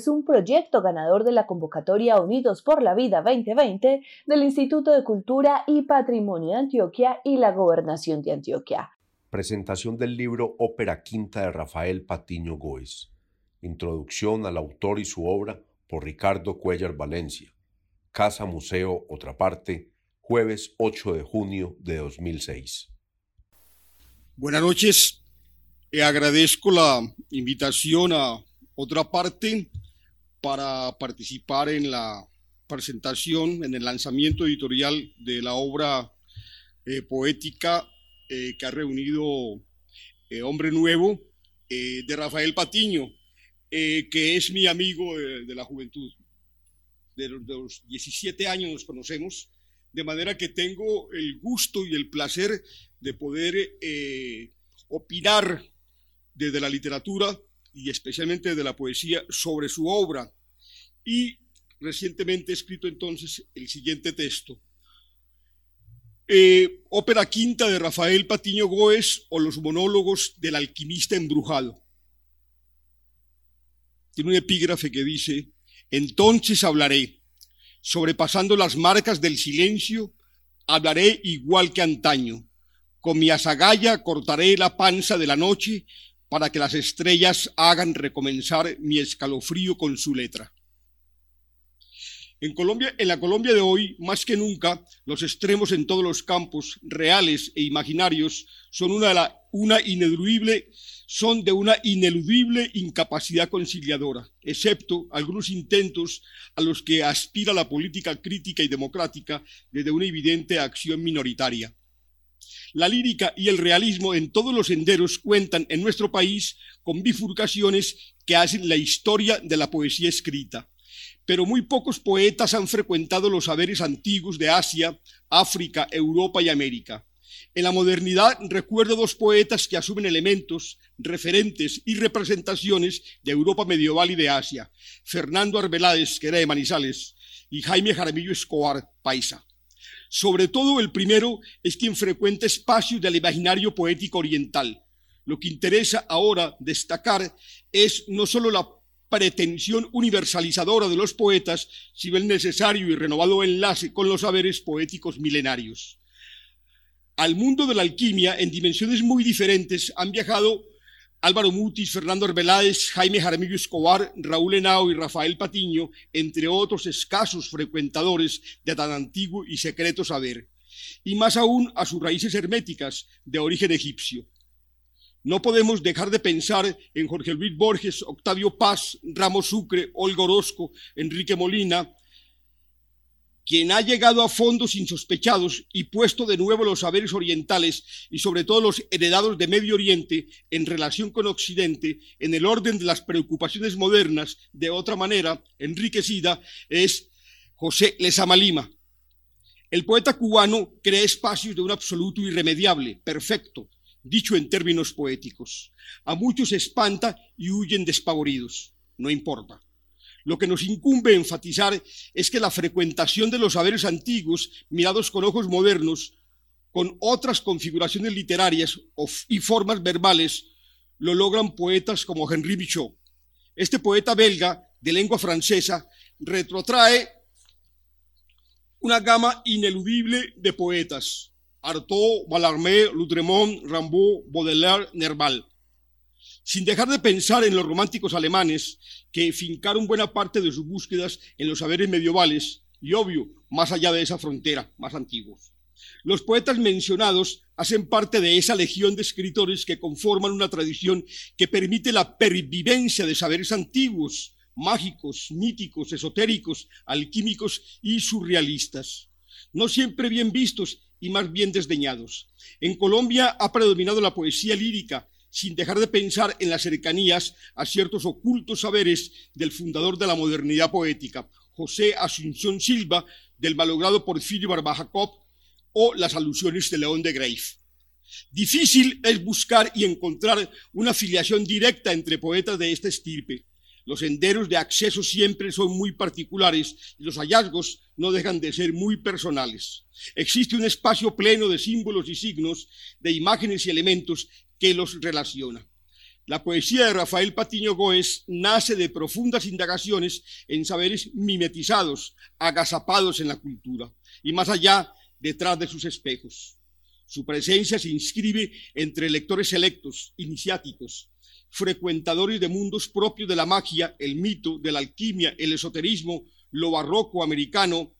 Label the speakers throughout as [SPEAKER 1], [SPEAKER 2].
[SPEAKER 1] Es un proyecto ganador de la convocatoria Unidos por la Vida 2020 del Instituto de Cultura y Patrimonio de Antioquia y la Gobernación de Antioquia.
[SPEAKER 2] Presentación del libro Ópera Quinta de Rafael Patiño Góez. Introducción al autor y su obra por Ricardo Cuellar Valencia. Casa Museo Otra Parte, jueves 8 de junio de 2006.
[SPEAKER 3] Buenas noches. Agradezco la invitación a Otra Parte para participar en la presentación, en el lanzamiento editorial de la obra eh, poética eh, que ha reunido eh, Hombre Nuevo, de Rafael Patiño, que es mi amigo de, la juventud. De los, 17 años nos conocemos, de manera que tengo el gusto y el placer de poder opinar desde la literatura y especialmente de la poesía sobre su obra. Y recientemente he escrito entonces el siguiente texto. Eh, ópera quinta de Rafael Patiño Goes o los monólogos del alquimista embrujado. Tiene un epígrafe que dice, entonces hablaré, sobrepasando las marcas del silencio, hablaré igual que antaño. Con mi azagaya cortaré la panza de la noche para que las estrellas hagan recomenzar mi escalofrío con su letra. En Colombia, en la Colombia de hoy, más que nunca, los extremos en todos los campos, reales e imaginarios, son una, ineludible, son de una ineludible incapacidad conciliadora, excepto algunos intentos a los que aspira la política crítica y democrática desde una evidente acción minoritaria. La lírica y el realismo en todos los senderos cuentan en nuestro país con bifurcaciones que hacen la historia de la poesía escrita pero muy pocos poetas han frecuentado los saberes antiguos de Asia, África, Europa y América. En la modernidad recuerdo dos poetas que asumen elementos, referentes y representaciones de Europa medieval y de Asia, Fernando Arbeláez, que era de Manizales, y Jaime Jaramillo Escobar, paisa. Sobre todo el primero es quien frecuenta espacios del imaginario poético oriental. Lo que interesa ahora destacar es no solo la pretensión universalizadora de los poetas, sino el necesario y renovado enlace con los saberes poéticos milenarios. Al mundo de la alquimia, en dimensiones muy diferentes, han viajado Álvaro Mutis, Fernando Arbeláez, Jaime Jaramillo Escobar, Raúl Henao y Rafael Patiño, entre otros escasos frecuentadores de tan antiguo y secreto saber, y más aún a sus raíces herméticas de origen egipcio. No podemos dejar de pensar en Jorge Luis Borges, Octavio Paz, Ramos Sucre, Olga Orozco, Enrique Molina, quien ha llegado a fondos insospechados y puesto de nuevo los saberes orientales y sobre todo los heredados de Medio Oriente en relación con Occidente en el orden de las preocupaciones modernas, de otra manera enriquecida, es José Lezama Lima. El poeta cubano crea espacios de un absoluto irremediable, perfecto, dicho en términos poéticos. A muchos espanta y huyen despavoridos. No importa. Lo que nos incumbe enfatizar es que la frecuentación de los saberes antiguos, mirados con ojos modernos, con otras configuraciones literarias y formas verbales, lo logran poetas como Henri Michaud. Este poeta belga de lengua francesa retrotrae una gama ineludible de poetas, Artaud, Mallarmé, Lutremont, Rimbaud, Baudelaire, Nerval. Sin dejar de pensar en los románticos alemanes que fincaron buena parte de sus búsquedas en los saberes medievales y, obvio, más allá de esa frontera, más antiguos. Los poetas mencionados hacen parte de esa legión de escritores que conforman una tradición que permite la pervivencia de saberes antiguos, mágicos, míticos, esotéricos, alquímicos y surrealistas. No siempre bien vistos y más bien desdeñados. En Colombia ha predominado la poesía lírica, sin dejar de pensar en las cercanías a ciertos ocultos saberes del fundador de la modernidad poética, José Asunción Silva, del malogrado Porfirio Barbajacop, o las alusiones de León de Greif. Difícil es buscar y encontrar una afiliación directa entre poetas de esta estirpe. Los senderos de acceso siempre son muy particulares y los hallazgos no dejan de ser muy personales. Existe un espacio pleno de símbolos y signos, de imágenes y elementos que los relaciona. La poesía de Rafael Patiño Goes nace de profundas indagaciones en saberes mimetizados, agazapados en la cultura, y más allá, detrás de sus espejos. Su presencia se inscribe entre lectores selectos, iniciáticos, frecuentadores de mundos propios de la magia, el mito, de la alquimia, el esoterismo, lo barroco americano,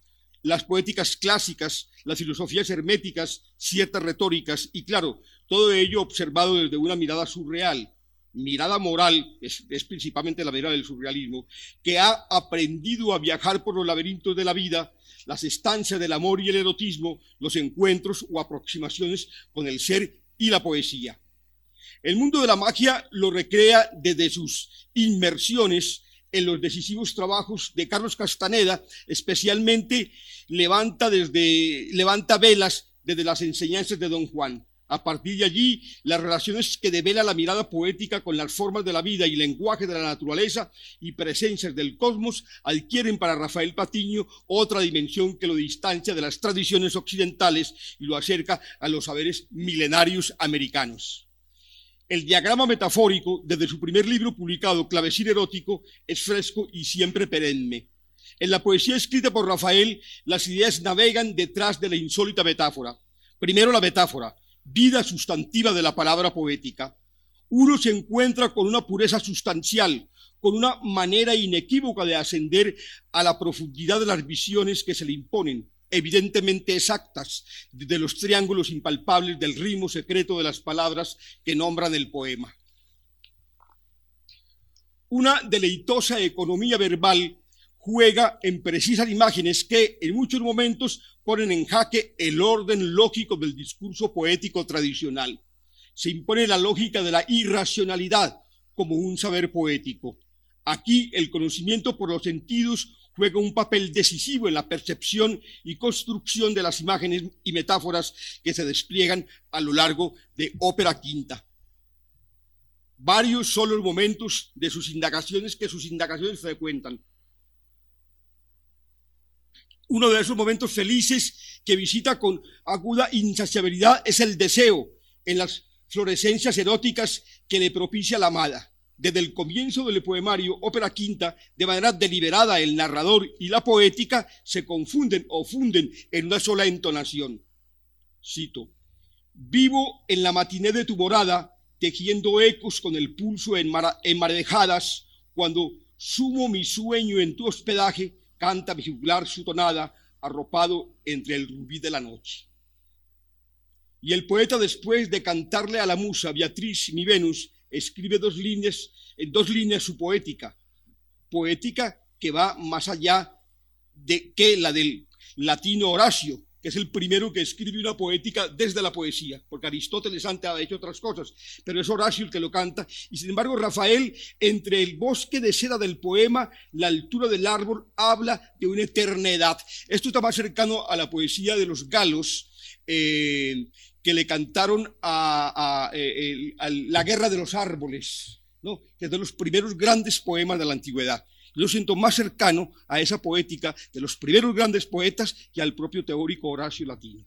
[SPEAKER 3] las poéticas clásicas, las filosofías herméticas, ciertas retóricas y claro, todo ello observado desde una mirada surreal, mirada moral, es, es, principalmente la mirada del surrealismo, que ha aprendido a viajar por los laberintos de la vida, las estancias del amor y el erotismo, los encuentros o aproximaciones con el ser y la poesía. El mundo de la magia lo recrea desde sus inmersiones en los decisivos trabajos de Carlos Castaneda, especialmente levanta, desde, levanta velas desde las enseñanzas de Don Juan. A partir de allí, las relaciones que devela la mirada poética con las formas de la vida y lenguaje de la naturaleza y presencias del cosmos adquieren para Rafael Patiño otra dimensión que lo distancia de las tradiciones occidentales y lo acerca a los saberes milenarios americanos. El diagrama metafórico, desde su primer libro publicado, Clavecín erótico, es fresco y siempre perenne. En la poesía escrita por Rafael, las ideas navegan detrás de la insólita metáfora. Primero la metáfora, vida sustantiva de la palabra poética. Uno se encuentra con una pureza sustancial, con una manera inequívoca de ascender a la profundidad de las visiones que se le imponen evidentemente exactas de los triángulos impalpables del ritmo secreto de las palabras que nombran el poema. Una deleitosa economía verbal juega en precisas imágenes que en muchos momentos ponen en jaque el orden lógico del discurso poético tradicional. Se impone la lógica de la irracionalidad como un saber poético. Aquí el conocimiento por los sentidos juega un papel decisivo en la percepción y construcción de las imágenes y metáforas que se despliegan a lo largo de Ópera Quinta. Varios son los momentos de sus indagaciones que sus indagaciones frecuentan. Uno de esos momentos felices que visita con aguda insaciabilidad es el deseo en las florescencias eróticas que le propicia la amada desde el comienzo del poemario Ópera Quinta, de manera deliberada el narrador y la poética se confunden o funden en una sola entonación. Cito, vivo en la matiné de tu morada, tejiendo ecos con el pulso enmarejadas, cuando sumo mi sueño en tu hospedaje, canta mi su tonada, arropado entre el rubí de la noche. Y el poeta, después de cantarle a la musa Beatriz, mi Venus, escribe dos líneas, en dos líneas su poética, poética que va más allá de que la del latino Horacio, que es el primero que escribe una poética desde la poesía, porque Aristóteles antes ha hecho otras cosas, pero es Horacio el que lo canta, y sin embargo Rafael, entre el bosque de seda del poema, la altura del árbol, habla de una eternidad. Esto está más cercano a la poesía de los galos, eh, que le cantaron a, eh, la guerra de los árboles, que es de los primeros grandes poemas de la antigüedad. Yo siento más cercano a esa poética de los primeros grandes poetas que al propio teórico Horacio Latino.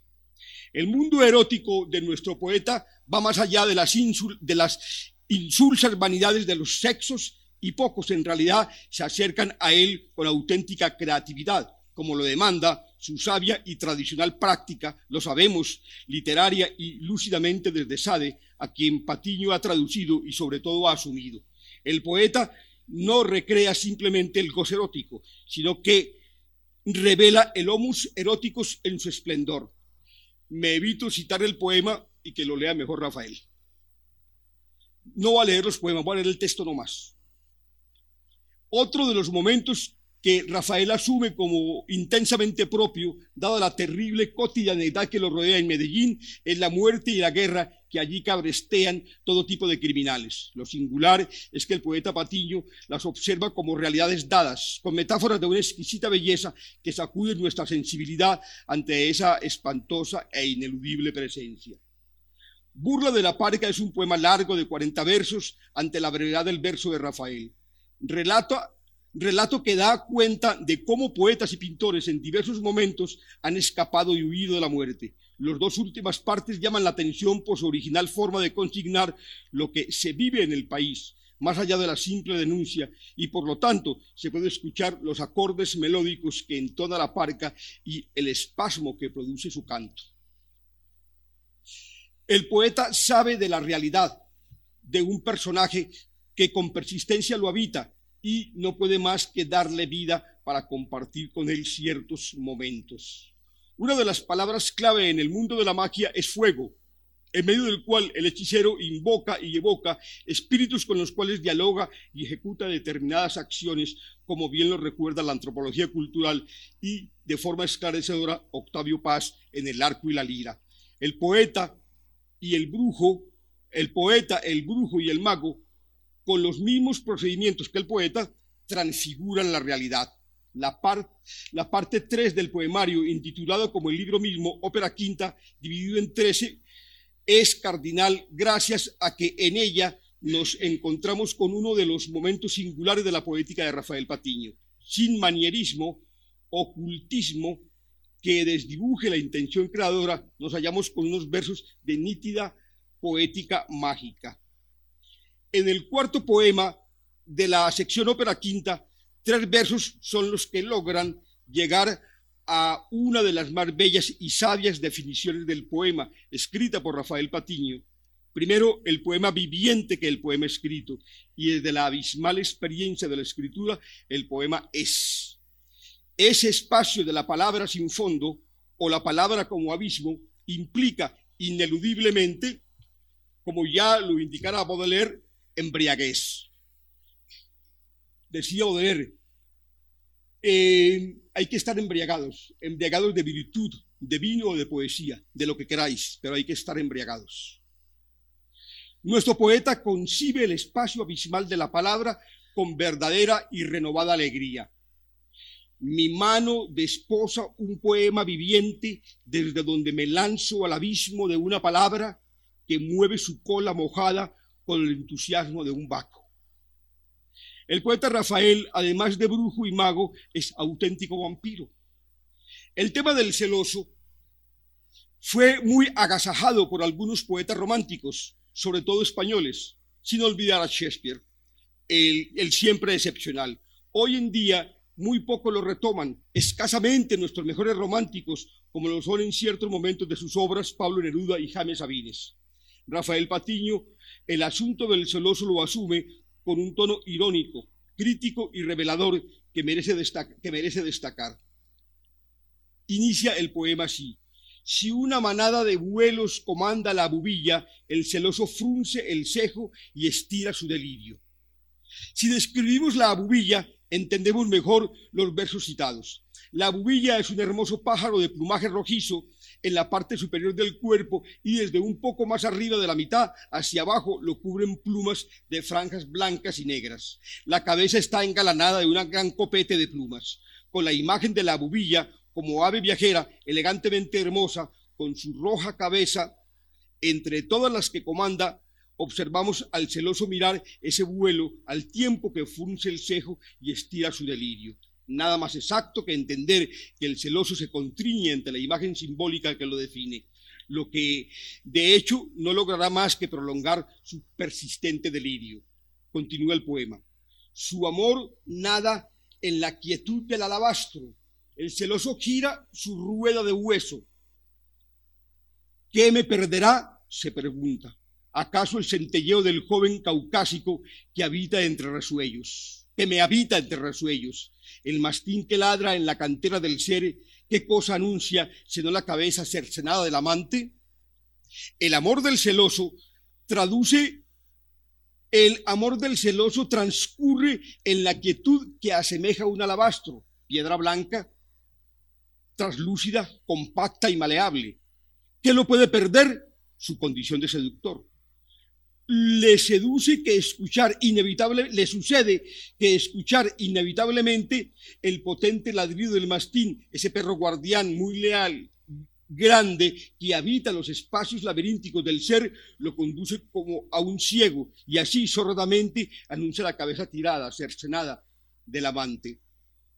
[SPEAKER 3] El mundo erótico de nuestro poeta va más allá de las, de las insulsas vanidades de los sexos y pocos en realidad se acercan a él con auténtica creatividad, como lo demanda su sabia y tradicional práctica, lo sabemos, literaria y lúcidamente desde Sade, a quien Patiño ha traducido y sobre todo ha asumido. El poeta no recrea simplemente el goce erótico, sino que revela el homus eróticos en su esplendor. Me evito citar el poema y que lo lea mejor Rafael. No va a leer los poemas, voy a leer el texto nomás. Otro de los momentos que Rafael asume como intensamente propio, dada la terrible cotidianidad que lo rodea en Medellín, es la muerte y la guerra que allí cabrestean todo tipo de criminales. Lo singular es que el poeta Patiño las observa como realidades dadas, con metáforas de una exquisita belleza que sacuden nuestra sensibilidad ante esa espantosa e ineludible presencia. Burla de la Parca es un poema largo de 40 versos ante la brevedad del verso de Rafael. Relato que da cuenta de cómo poetas y pintores en diversos momentos han escapado y huido de la muerte. Las dos últimas partes llaman la atención por su original forma de consignar lo que se vive en el país, más allá de la simple denuncia, y por lo tanto se puede escuchar los acordes melódicos que entona la parca y el espasmo que produce su canto. El poeta sabe de la realidad de un personaje que con persistencia lo habita y no puede más que darle vida para compartir con él ciertos momentos. Una de las palabras clave en el mundo de la magia es fuego, en medio del cual el hechicero invoca y evoca espíritus con los cuales dialoga y ejecuta determinadas acciones, como bien lo recuerda la antropología cultural y de forma esclarecedora Octavio Paz en El arco y la lira. El poeta y el brujo, el poeta, el brujo y el mago con los mismos procedimientos que el poeta, transfiguran la realidad. La, parte 3 del poemario, intitulado como el libro mismo, ópera quinta, dividido en 13, es cardinal gracias a que en ella nos encontramos con uno de los momentos singulares de la poética de Rafael Patiño, sin manierismo, ocultismo, que desdibuje la intención creadora, nos hallamos con unos versos de nítida poética mágica. En el cuarto poema de la sección ópera quinta, tres versos son los que logran llegar a una de las más bellas y sabias definiciones del poema, escrita por Rafael Patiño. Primero, el poema viviente que el poema escrito, y desde la abismal experiencia de la escritura, el poema es. Ese espacio de la palabra sin fondo, o la palabra como abismo, implica ineludiblemente, como ya lo indicara Baudelaire, embriaguez. Decía Oder, eh, hay que estar embriagados, embriagados de virtud, de vino o de poesía, de lo que queráis, pero hay que estar embriagados. Nuestro poeta concibe el espacio abismal de la palabra con verdadera y renovada alegría. Mi mano desposa un poema viviente desde donde me lanzo al abismo de una palabra que mueve su cola mojada con el entusiasmo de un vaco. El poeta Rafael, además de brujo y mago, es auténtico vampiro. El tema del celoso fue muy agasajado por algunos poetas románticos, sobre todo españoles, sin olvidar a Shakespeare, el, siempre excepcional. Hoy en día muy poco lo retoman, escasamente nuestros mejores románticos, como lo son en ciertos momentos de sus obras Pablo Neruda y James Sabines. Rafael Patiño el asunto del celoso lo asume con un tono irónico, crítico y revelador que merece, que merece destacar. Inicia el poema así. Si una manada de vuelos comanda la bubilla, el celoso frunce el cejo y estira su delirio. Si describimos la bubilla, entendemos mejor los versos citados. La bubilla es un hermoso pájaro de plumaje rojizo en la parte superior del cuerpo y desde un poco más arriba de la mitad hacia abajo lo cubren plumas de franjas blancas y negras. La cabeza está engalanada de una gran copete de plumas, con la imagen de la bubilla como ave viajera elegantemente hermosa, con su roja cabeza, entre todas las que comanda, observamos al celoso mirar ese vuelo al tiempo que frunce el cejo y estira su delirio nada más exacto que entender que el celoso se contriñe ante la imagen simbólica que lo define, lo que de hecho no logrará más que prolongar su persistente delirio. Continúa el poema. Su amor nada en la quietud del alabastro. El celoso gira su rueda de hueso. ¿Qué me perderá? se pregunta. ¿Acaso el centelleo del joven caucásico que habita entre resuellos? Que me habita entre resuellos el mastín que ladra en la cantera del ser, ¿qué cosa anuncia sino la cabeza cercenada del amante? El amor del celoso traduce El amor del celoso transcurre en la quietud que asemeja un alabastro, piedra blanca, traslúcida, compacta y maleable. ¿Qué lo puede perder? Su condición de seductor. Le seduce que escuchar inevitable, le sucede que escuchar inevitablemente el potente ladrido del mastín, ese perro guardián muy leal, grande que habita los espacios laberínticos del ser lo conduce como a un ciego y así sordamente anuncia la cabeza tirada, cercenada del amante.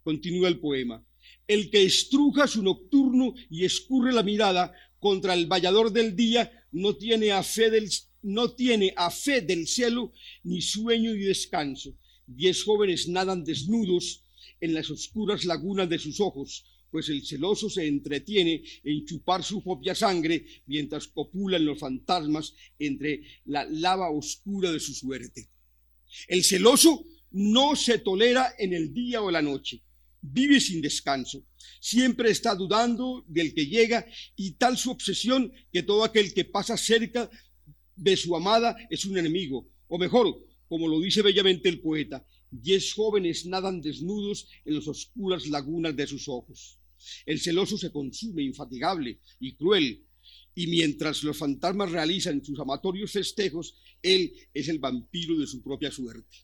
[SPEAKER 3] Continúa el poema. El que estruja su nocturno y escurre la mirada contra el vallador del día no tiene a fe del, no tiene a fe del cielo ni sueño ni descanso. Diez jóvenes nadan desnudos en las oscuras lagunas de sus ojos pues el celoso se entretiene en chupar su propia sangre mientras copulan los fantasmas entre la lava oscura de su suerte. El celoso no se tolera en el día o la noche, vive sin descanso, siempre está dudando del que llega y tal su obsesión que todo aquel que pasa cerca de su amada es un enemigo, o mejor, como lo dice bellamente el poeta, diez jóvenes nadan desnudos en las oscuras lagunas de sus ojos. El celoso se consume infatigable y cruel, y mientras los fantasmas realizan sus amatorios festejos, él es el vampiro de su propia suerte.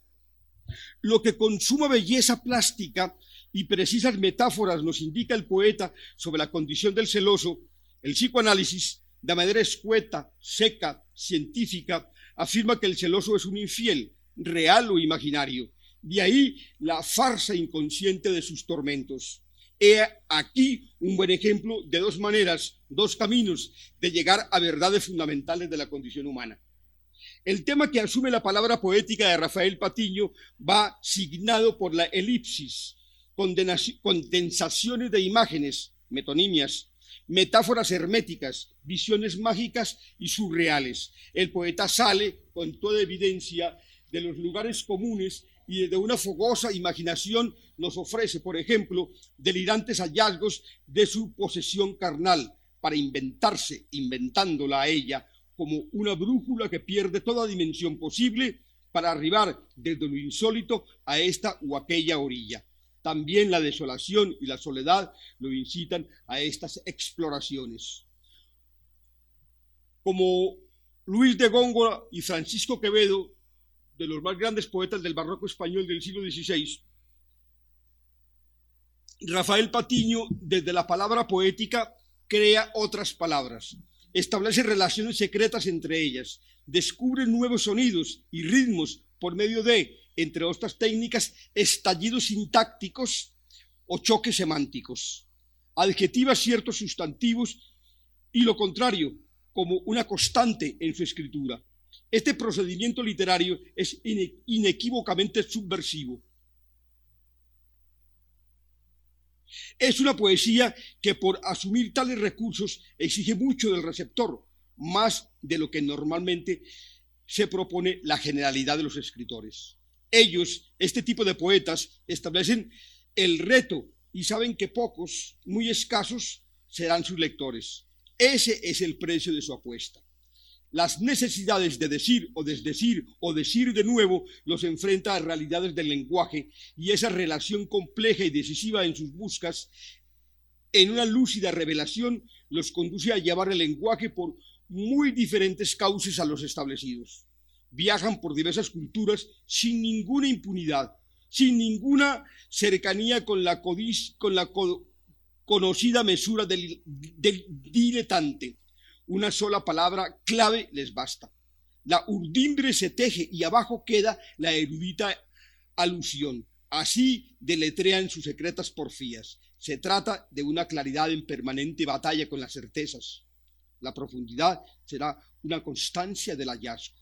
[SPEAKER 3] Lo que con suma belleza plástica y precisas metáforas nos indica el poeta sobre la condición del celoso, el psicoanálisis, de manera escueta, seca, científica, afirma que el celoso es un infiel, real o imaginario. De ahí la farsa inconsciente de sus tormentos. He aquí un buen ejemplo de dos maneras, dos caminos de llegar a verdades fundamentales de la condición humana. El tema que asume la palabra poética de Rafael Patiño va signado por la elipsis, condensaciones de imágenes, metonimias, metáforas herméticas, visiones mágicas y surreales. El poeta sale con toda evidencia de los lugares comunes y de una fogosa imaginación nos ofrece, por ejemplo, delirantes hallazgos de su posesión carnal para inventarse, inventándola a ella, como una brújula que pierde toda dimensión posible para arribar desde lo insólito a esta o aquella orilla. También la desolación y la soledad lo incitan a estas exploraciones. Como Luis de Góngora y Francisco Quevedo de los más grandes poetas del barroco español del siglo XVI, Rafael Patiño, desde la palabra poética, crea otras palabras, establece relaciones secretas entre ellas, descubre nuevos sonidos y ritmos por medio de, entre otras técnicas, estallidos sintácticos o choques semánticos, adjetiva ciertos sustantivos y lo contrario, como una constante en su escritura. Este procedimiento literario es inequívocamente subversivo. Es una poesía que por asumir tales recursos exige mucho del receptor, más de lo que normalmente se propone la generalidad de los escritores. Ellos, este tipo de poetas, establecen el reto y saben que pocos, muy escasos, serán sus lectores. Ese es el precio de su apuesta las necesidades de decir o desdecir o decir de nuevo los enfrenta a realidades del lenguaje y esa relación compleja y decisiva en sus buscas, en una lúcida revelación, los conduce a llevar el lenguaje por muy diferentes cauces a los establecidos. Viajan por diversas culturas sin ninguna impunidad, sin ninguna cercanía con la, con la conocida mesura del, del diletante una sola palabra clave les basta. La urdimbre se teje y abajo queda la erudita alusión. Así deletrean sus secretas porfías. Se trata de una claridad en permanente batalla con las certezas. La profundidad será una constancia del hallazgo.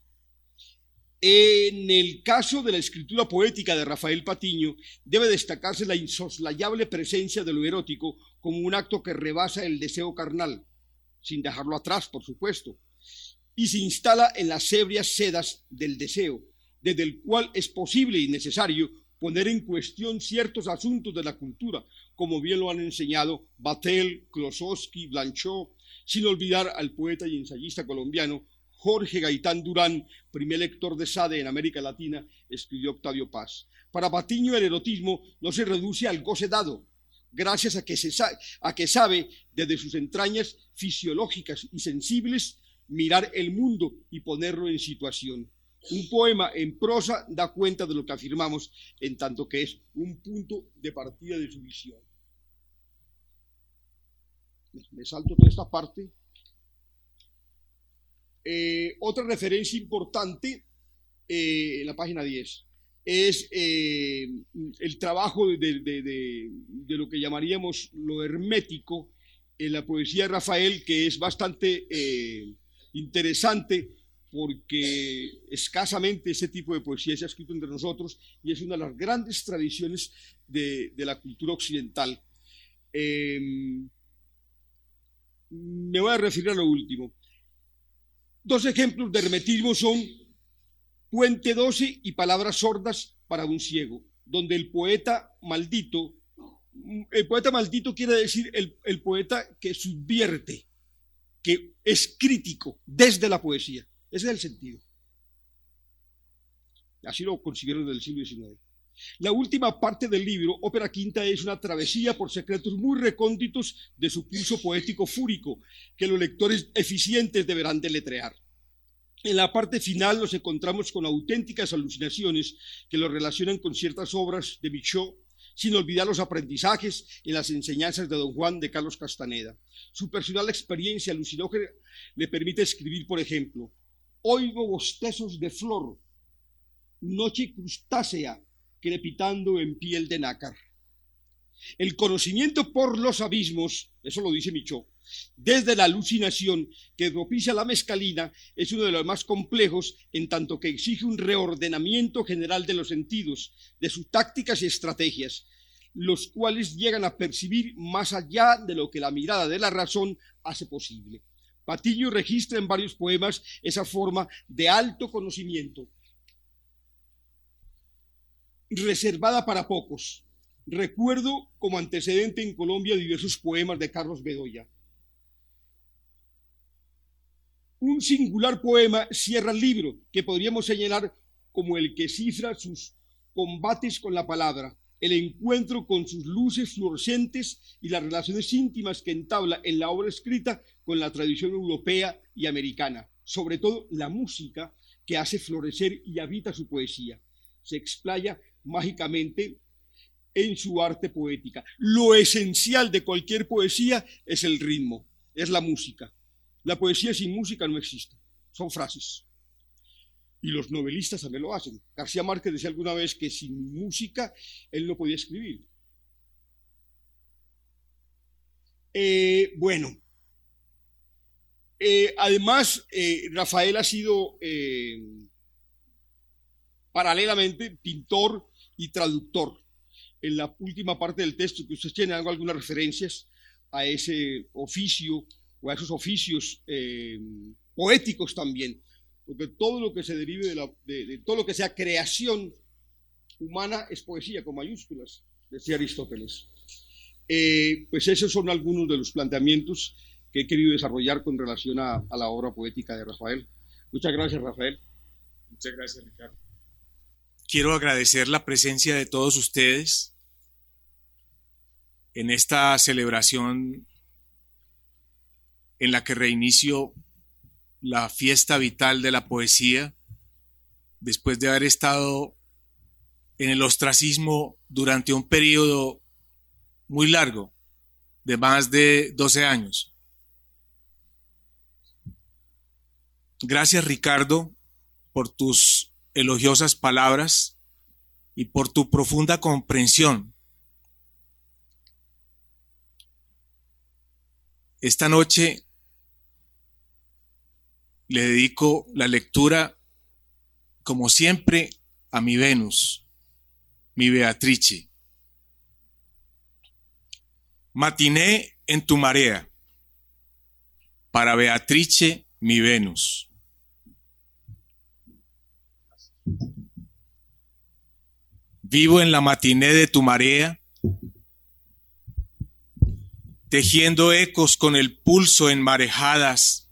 [SPEAKER 3] En el caso de la escritura poética de Rafael Patiño, debe destacarse la insoslayable presencia de lo erótico como un acto que rebasa el deseo carnal, sin dejarlo atrás, por supuesto, y se instala en las ebrias sedas del deseo, desde el cual es posible y necesario poner en cuestión ciertos asuntos de la cultura, como bien lo han enseñado Batel, Klosowski, Blanchot, sin olvidar al poeta y ensayista colombiano Jorge Gaitán Durán, primer lector de Sade en América Latina, escribió Octavio Paz. Para Patiño el erotismo no se reduce al goce dado, gracias a que, sabe desde sus entrañas fisiológicas y sensibles mirar el mundo y ponerlo en situación. Un poema en prosa da cuenta de lo que afirmamos, en tanto que es un punto de partida de su visión. Me salto toda esta parte. Eh, otra referencia importante eh, en la página 10 es eh, el trabajo de, lo que llamaríamos lo hermético en la poesía de Rafael, que es bastante interesante porque escasamente ese tipo de poesía se ha escrito entre nosotros y es una de las grandes tradiciones de, la cultura occidental. Em, me voy a referir a lo último. Dos ejemplos de hermetismo son Puente 12 y Palabras sordas para un ciego, donde el poeta maldito, el poeta maldito quiere decir el, poeta que subvierte, que es crítico desde la poesía. Ese es el sentido. Así lo consiguieron desde el siglo XIX. La última parte del libro, Ópera Quinta, es una travesía por secretos muy recónditos de su curso poético fúrico, que los lectores eficientes deberán deletrear. En la parte final nos encontramos con auténticas alucinaciones que lo relacionan con ciertas obras de Michaud, sin olvidar los aprendizajes y las enseñanzas de don Juan de Carlos Castaneda. Su personal experiencia alucinógena le permite escribir, por ejemplo, Oigo bostezos de flor, noche crustácea crepitando en piel de nácar. El conocimiento por los abismos, eso lo dice Michó, desde la alucinación que propicia la mescalina, es uno de los más complejos en tanto que exige un reordenamiento general de los sentidos, de sus tácticas y estrategias, los cuales llegan a percibir más allá de lo que la mirada de la razón hace posible. Patiño registra en varios poemas esa forma de alto conocimiento, reservada para pocos. Recuerdo como antecedente en Colombia diversos poemas de Carlos Bedoya. Un singular poema cierra el libro, que podríamos señalar como el que cifra sus combates con la palabra, el encuentro con sus luces fluorescentes y las relaciones íntimas que entabla en la obra escrita con la tradición europea y americana, sobre todo la música que hace florecer y habita su poesía. Se explaya mágicamente en su arte poética. Lo esencial de cualquier poesía es el ritmo, es la música. La poesía sin música no existe, son frases. Y los novelistas también lo hacen. García Márquez decía alguna vez que sin música él no podía escribir. Eh, bueno, eh, además, eh, Rafael ha sido paralelamente pintor y traductor. En la última parte del texto, que ustedes tienen algunas referencias a ese oficio o a esos oficios poéticos también porque todo lo que se derive de, todo lo que sea creación humana es poesía con mayúsculas, decía Aristóteles. Eh, pues esos son algunos de los planteamientos que he querido desarrollar con relación a, a la obra poética de Rafael. Muchas gracias, Rafael.
[SPEAKER 4] Muchas gracias, Ricardo. Quiero agradecer la presencia de todos ustedes en esta celebración en la que reinicio la fiesta vital de la poesía, después de haber estado en el ostracismo durante un periodo muy largo, de más de 12 años. Gracias Ricardo por tus elogiosas palabras y por tu profunda comprensión. Esta noche le dedico la lectura, como siempre, a mi Venus, mi Beatrice. Matiné en tu marea, para Beatrice, mi Venus. Vivo en la matiné de tu marea, tejiendo ecos con el pulso en marejadas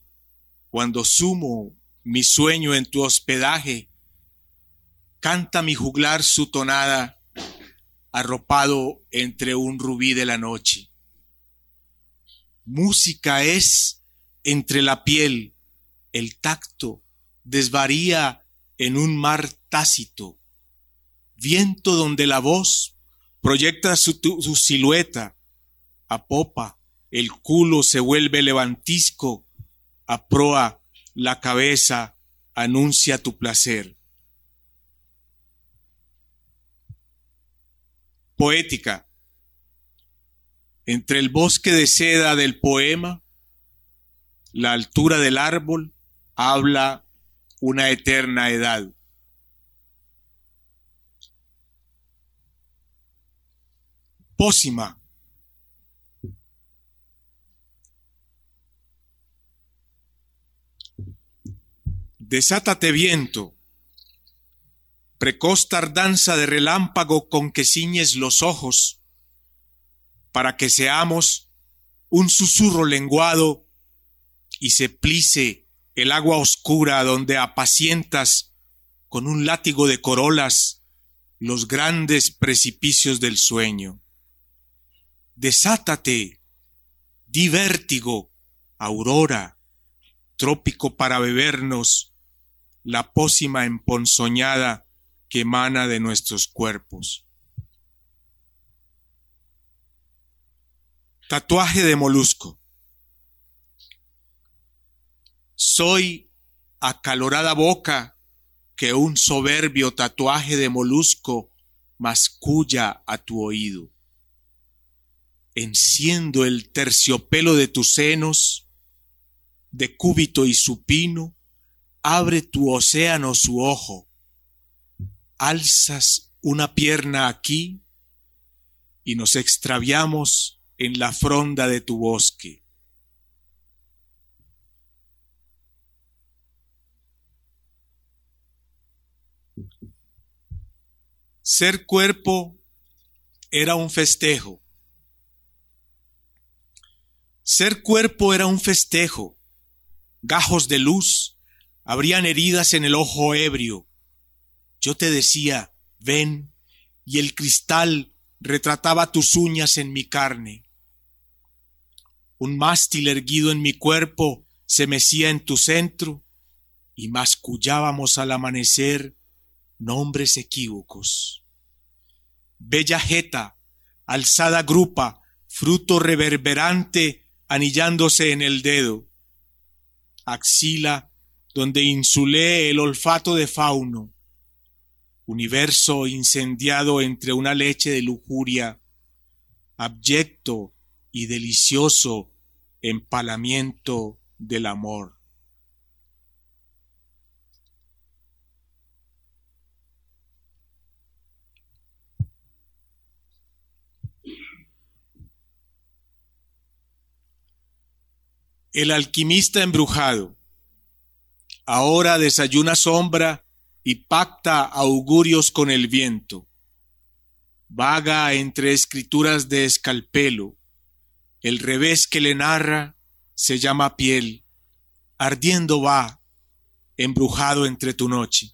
[SPEAKER 4] cuando sumo mi sueño en tu hospedaje. Canta mi juglar su tonada, arropado entre un rubí de la noche. Música es entre la piel, el tacto desvaría en un mar tácito, viento donde la voz proyecta su, silueta a popa, el culo se vuelve levantisco, a proa la cabeza anuncia tu placer. Poética. Entre el bosque de seda del poema, la altura del árbol habla una eterna edad. Pósima. Desátate viento, precoz tardanza de relámpago con que ciñes los ojos, para que seamos un susurro lenguado y se plice el agua oscura donde apacientas con un látigo de corolas los grandes precipicios del sueño. Desátate, di vértigo, aurora, trópico para bebernos, la pócima emponzoñada que emana de nuestros cuerpos. Tatuaje de molusco. Soy acalorada boca que un soberbio tatuaje de molusco masculla a tu oído. Enciendo el terciopelo de tus senos, de cúbito y supino, abre tu océano su ojo, alzas una pierna aquí y nos extraviamos en la fronda de tu bosque. Ser cuerpo era un festejo. Ser cuerpo era un festejo. Gajos de luz, Habrían heridas en el ojo ebrio. Yo te decía, ven, y el cristal retrataba tus uñas en mi carne. Un mástil erguido en mi cuerpo se mecía en tu centro y mascullábamos al amanecer nombres equívocos. Bella jeta, alzada grupa, fruto reverberante anillándose en el dedo. Axila donde insulé el olfato de fauno, universo incendiado entre una leche de lujuria, abyecto y delicioso empalamiento del amor. El alquimista embrujado ahora desayuna sombra y pacta augurios con el viento. Vaga entre escrituras de escalpelo, el revés que le narra se llama piel, ardiendo va, embrujado entre tu noche.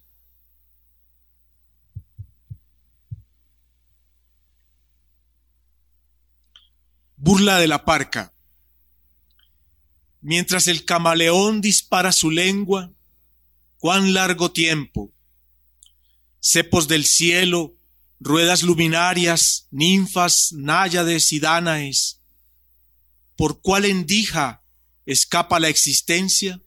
[SPEAKER 4] Burla de la parca. Mientras el camaleón dispara su lengua, cuán largo tiempo. Cepos del cielo, ruedas luminarias, ninfas, náyades y dánaes. ¿Por cuál endija escapa la existencia?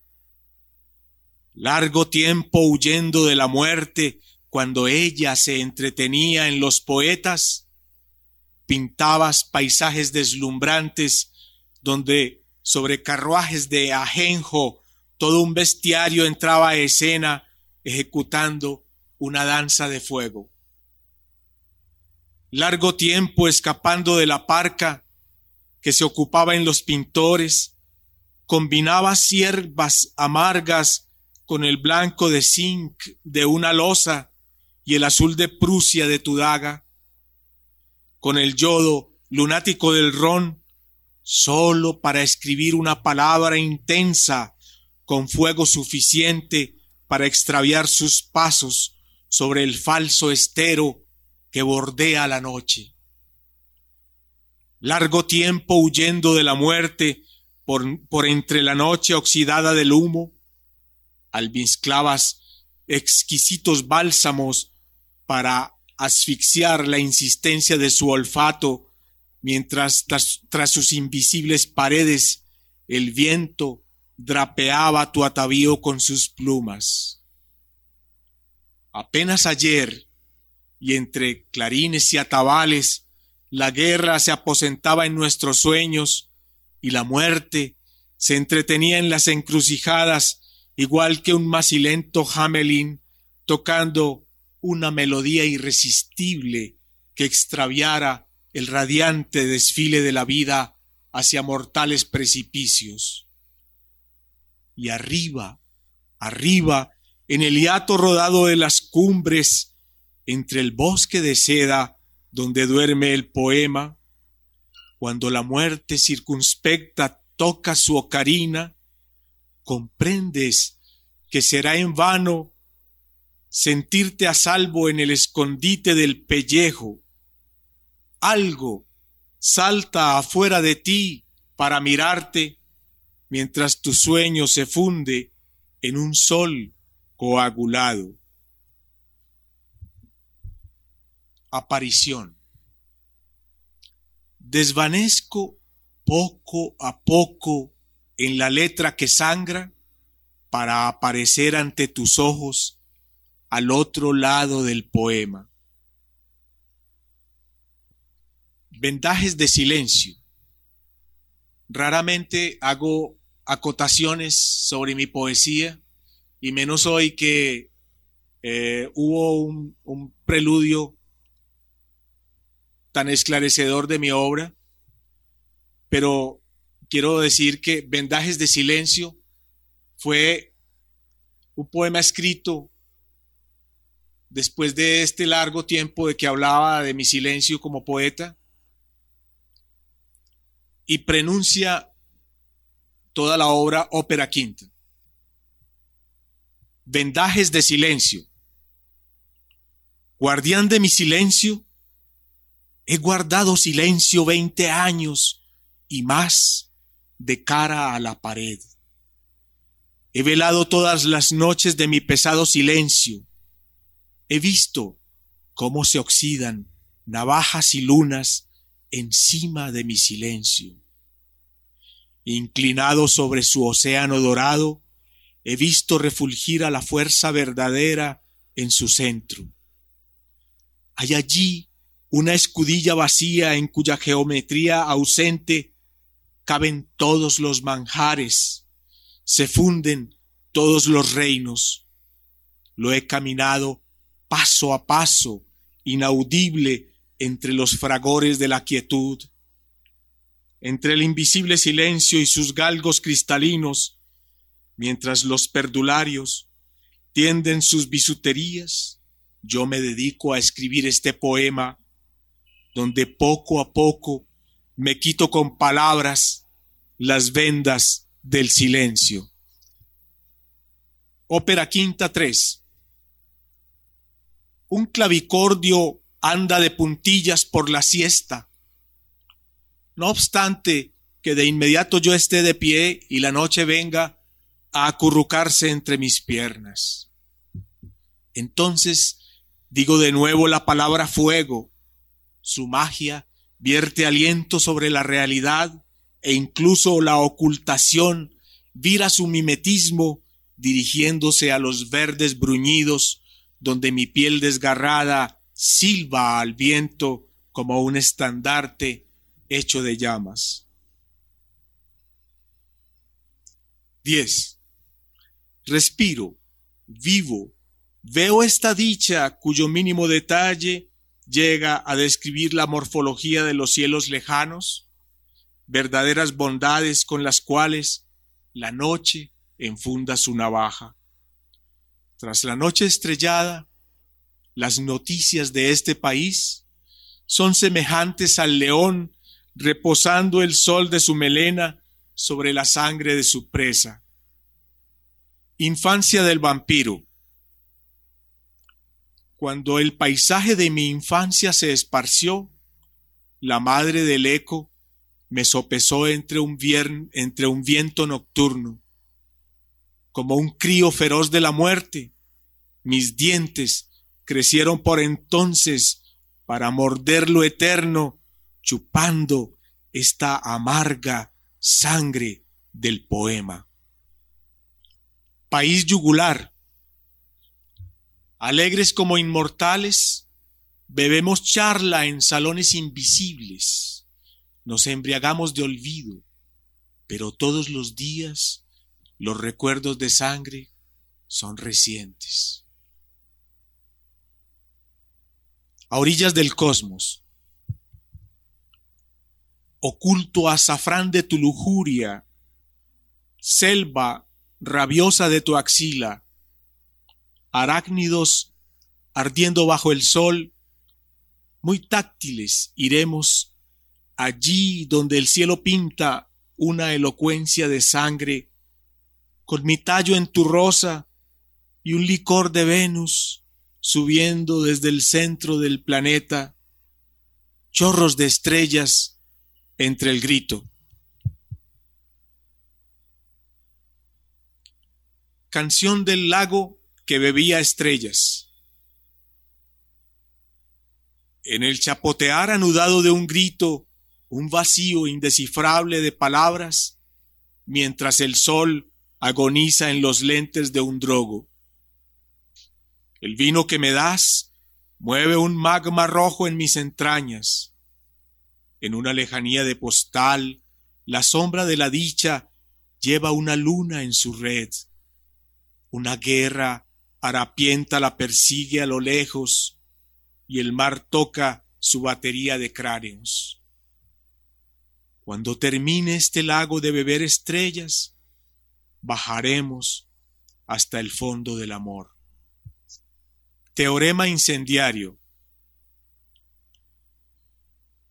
[SPEAKER 4] Largo tiempo huyendo de la muerte, cuando ella se entretenía en los poetas, pintabas paisajes deslumbrantes donde sobre carruajes de ajenjo todo un bestiario entraba a escena ejecutando una danza de fuego. Largo tiempo escapando de la parca que se ocupaba en los pintores, combinaba siervas amargas con el blanco de zinc de una losa y el azul de Prusia de tu daga, con el yodo lunático del ron, solo para escribir una palabra intensa con fuego suficiente para extraviar sus pasos sobre el falso estero que bordea la noche. Largo tiempo huyendo de la muerte por, por entre la noche oxidada del humo, almizclavas exquisitos bálsamos para asfixiar la insistencia de su olfato, mientras tras, sus invisibles paredes el viento drapeaba tu atavío con sus plumas. Apenas ayer, y entre clarines y atabales, la guerra se aposentaba en nuestros sueños y la muerte se entretenía en las encrucijadas igual que un macilento Hamelin tocando una melodía irresistible que extraviara el radiante desfile de la vida hacia mortales precipicios. Y arriba, arriba, en el hiato rodado de las cumbres, entre el bosque de seda donde duerme el poema, cuando la muerte circunspecta toca su ocarina, comprendes que será en vano sentirte a salvo en el escondite del pellejo. Algo salta afuera de ti para mirarte mientras tu sueño se funde en un sol coagulado. Aparición. Desvanezco poco a poco en la letra que sangra para aparecer ante tus ojos al otro lado del poema. Vendajes de silencio. Raramente hago acotaciones sobre mi poesía y menos hoy que eh, hubo un, un preludio tan esclarecedor de mi obra, pero quiero decir que Vendajes de Silencio fue un poema escrito después de este largo tiempo de que hablaba de mi silencio como poeta y prenuncia toda la obra ópera quinta. Vendajes de silencio. Guardián de mi silencio, he guardado silencio veinte años y más de cara a la pared. He velado todas las noches de mi pesado silencio. He visto cómo se oxidan navajas y lunas encima de mi silencio. Inclinado sobre su océano dorado, he visto refulgir a la fuerza verdadera en su centro. Hay allí una escudilla vacía en cuya geometría ausente caben todos los manjares, se funden todos los reinos. Lo he caminado paso a paso, inaudible entre los fragores de la quietud, entre el invisible silencio y sus galgos cristalinos, mientras los perdularios tienden sus bisuterías, yo me dedico a escribir este poema, donde poco a poco me quito con palabras las vendas del silencio. Ópera Quinta 3. Un clavicordio anda de puntillas por la siesta. No obstante que de inmediato yo esté de pie y la noche venga a acurrucarse entre mis piernas. Entonces digo de nuevo la palabra fuego. Su magia vierte aliento sobre la realidad e incluso la ocultación vira su mimetismo dirigiéndose a los verdes bruñidos donde mi piel desgarrada silba al viento como un estandarte hecho de llamas. 10. Respiro, vivo, veo esta dicha cuyo mínimo detalle llega a describir la morfología de los cielos lejanos, verdaderas bondades con las cuales la noche enfunda su navaja. Tras la noche estrellada, las noticias de este país son semejantes al león reposando el sol de su melena sobre la sangre de su presa. Infancia del vampiro. Cuando el paisaje de mi infancia se esparció, la madre del eco me sopesó entre un, entre un viento nocturno. Como un crío feroz de la muerte, mis dientes crecieron por entonces para morder lo eterno, chupando esta amarga sangre del poema. País yugular. Alegres como inmortales, bebemos charla en salones invisibles, nos embriagamos de olvido, pero todos los días los recuerdos de sangre son recientes. A orillas del cosmos, oculto azafrán de tu lujuria, selva rabiosa de tu axila, arácnidos ardiendo bajo el sol, muy táctiles iremos allí donde el cielo pinta una elocuencia de sangre, con mi tallo en tu rosa y un licor de Venus subiendo desde el centro del planeta, chorros de estrellas entre el grito. Canción del lago que bebía estrellas. En el chapotear anudado de un grito, un vacío indescifrable de palabras, mientras el sol agoniza en los lentes de un drogo. El vino que me das mueve un magma rojo en mis entrañas. En una lejanía de postal, la sombra de la dicha lleva una luna en su red. Una guerra harapienta la persigue a lo lejos y el mar toca su batería de cráneos. Cuando termine este lago de beber estrellas, bajaremos hasta el fondo del amor. Teorema incendiario.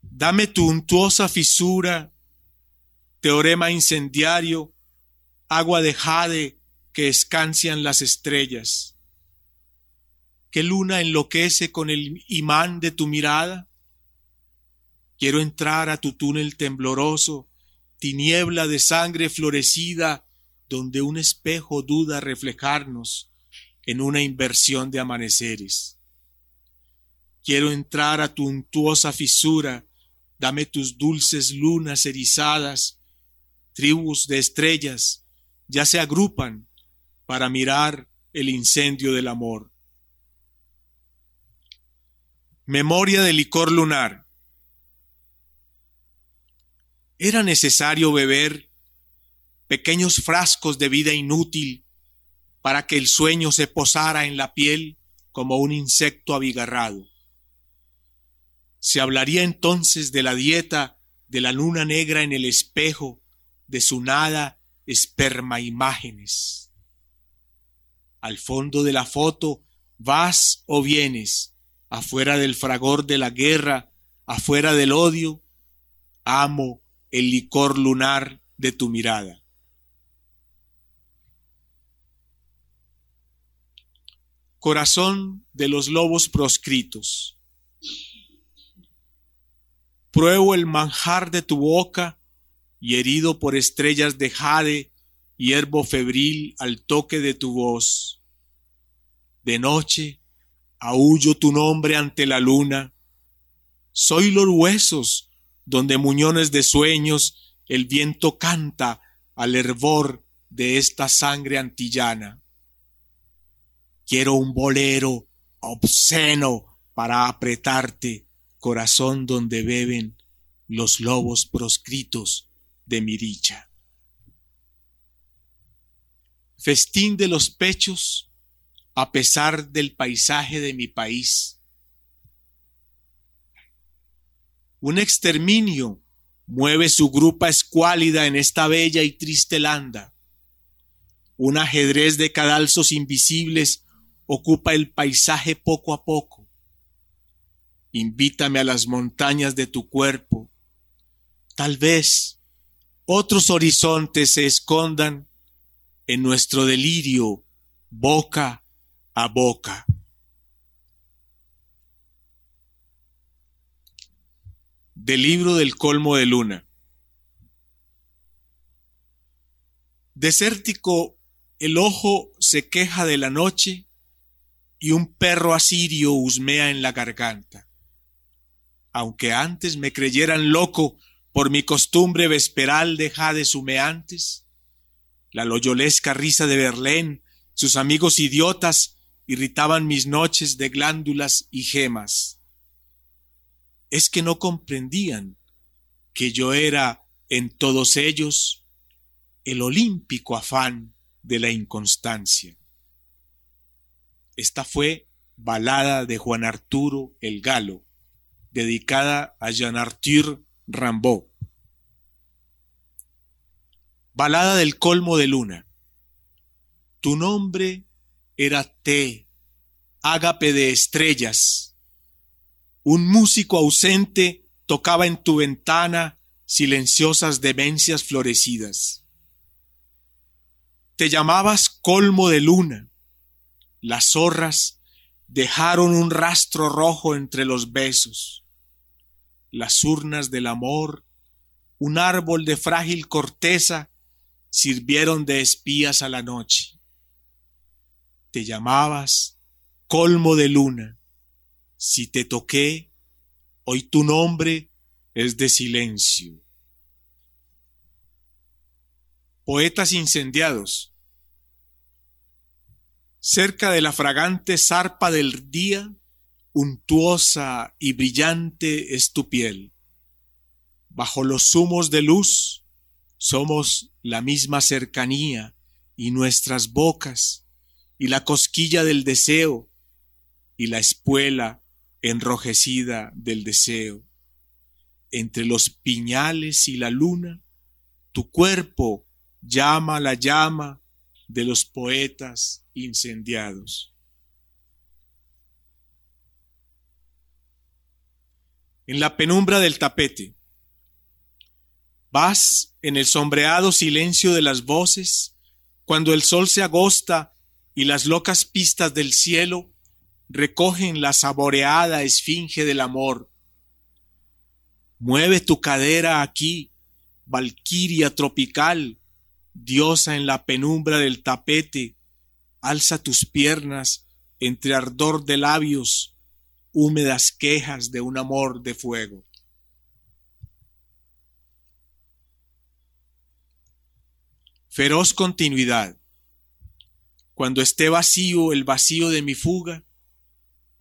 [SPEAKER 4] Dame tu untuosa fisura, teorema incendiario, agua de jade que escancian las estrellas. ¿Qué luna enloquece con el imán de tu mirada? Quiero entrar a tu túnel tembloroso, tiniebla de sangre florecida, donde un espejo duda reflejarnos en una inversión de amaneceres. Quiero entrar a tu untuosa fisura, dame tus dulces lunas erizadas, tribus de estrellas ya se agrupan para mirar el incendio del amor. Memoria del licor lunar. Era necesario beber pequeños frascos de vida inútil para que el sueño se posara en la piel como un insecto abigarrado. Se hablaría entonces de la dieta de la luna negra en el espejo, de su nada esperma imágenes al fondo de la foto, vas o vienes, afuera del fragor de la guerra, afuera del odio, amo el licor lunar de tu mirada. Corazón de los lobos proscritos. Pruebo el manjar de tu boca y herido por estrellas de jade, hierbo febril al toque de tu voz. De noche aullo tu nombre ante la luna. Soy los huesos donde muñones de sueños el viento canta al hervor de esta sangre antillana. Quiero un bolero obsceno para apretarte, corazón donde beben los lobos proscritos de mi dicha festín de los pechos a pesar del paisaje de mi país. Un exterminio mueve su grupa escuálida en esta bella y triste landa. Un ajedrez de cadalzos invisibles ocupa el paisaje poco a poco. Invítame a las montañas de tu cuerpo. Tal vez otros horizontes se escondan en nuestro delirio boca a boca. Del libro del colmo de luna. Desértico, el ojo se queja de la noche y un perro asirio husmea en la garganta. Aunque antes me creyeran loco por mi costumbre vesperal de jades humeantes, la loyolesca risa de Berlén, sus amigos idiotas, irritaban mis noches de glándulas y gemas. Es que no comprendían que yo era en todos ellos el olímpico afán de la inconstancia. Esta fue balada de Juan Arturo el Galo, dedicada a Jean Arthur. Balada del colmo de luna. Tu nombre era T, ágape de estrellas. Un músico ausente tocaba en tu ventana silenciosas demencias florecidas. Te llamabas colmo de luna. Las zorras dejaron un rastro rojo entre los besos. Las urnas del amor, un árbol de frágil corteza, sirvieron de espías a la noche. Te llamabas colmo de luna. Si te toqué, hoy tu nombre es de silencio. Poetas incendiados. Cerca de la fragante zarpa del día, untuosa y brillante es tu piel. Bajo los zumos de luz, somos la misma cercanía y nuestras bocas y la cosquilla del deseo y la espuela enrojecida del deseo. Entre los piñales y la luna, tu cuerpo llama la llama de los poetas incendiados. En la penumbra del tapete, vas en el sombreado silencio de las voces, cuando el sol se agosta y las locas pistas del cielo recogen la saboreada esfinge del amor. Mueve tu cadera aquí, valquiria tropical, diosa en la penumbra del tapete, alza tus piernas entre ardor de labios, húmedas quejas de un amor de fuego. Feroz continuidad. Cuando esté vacío el vacío de mi fuga,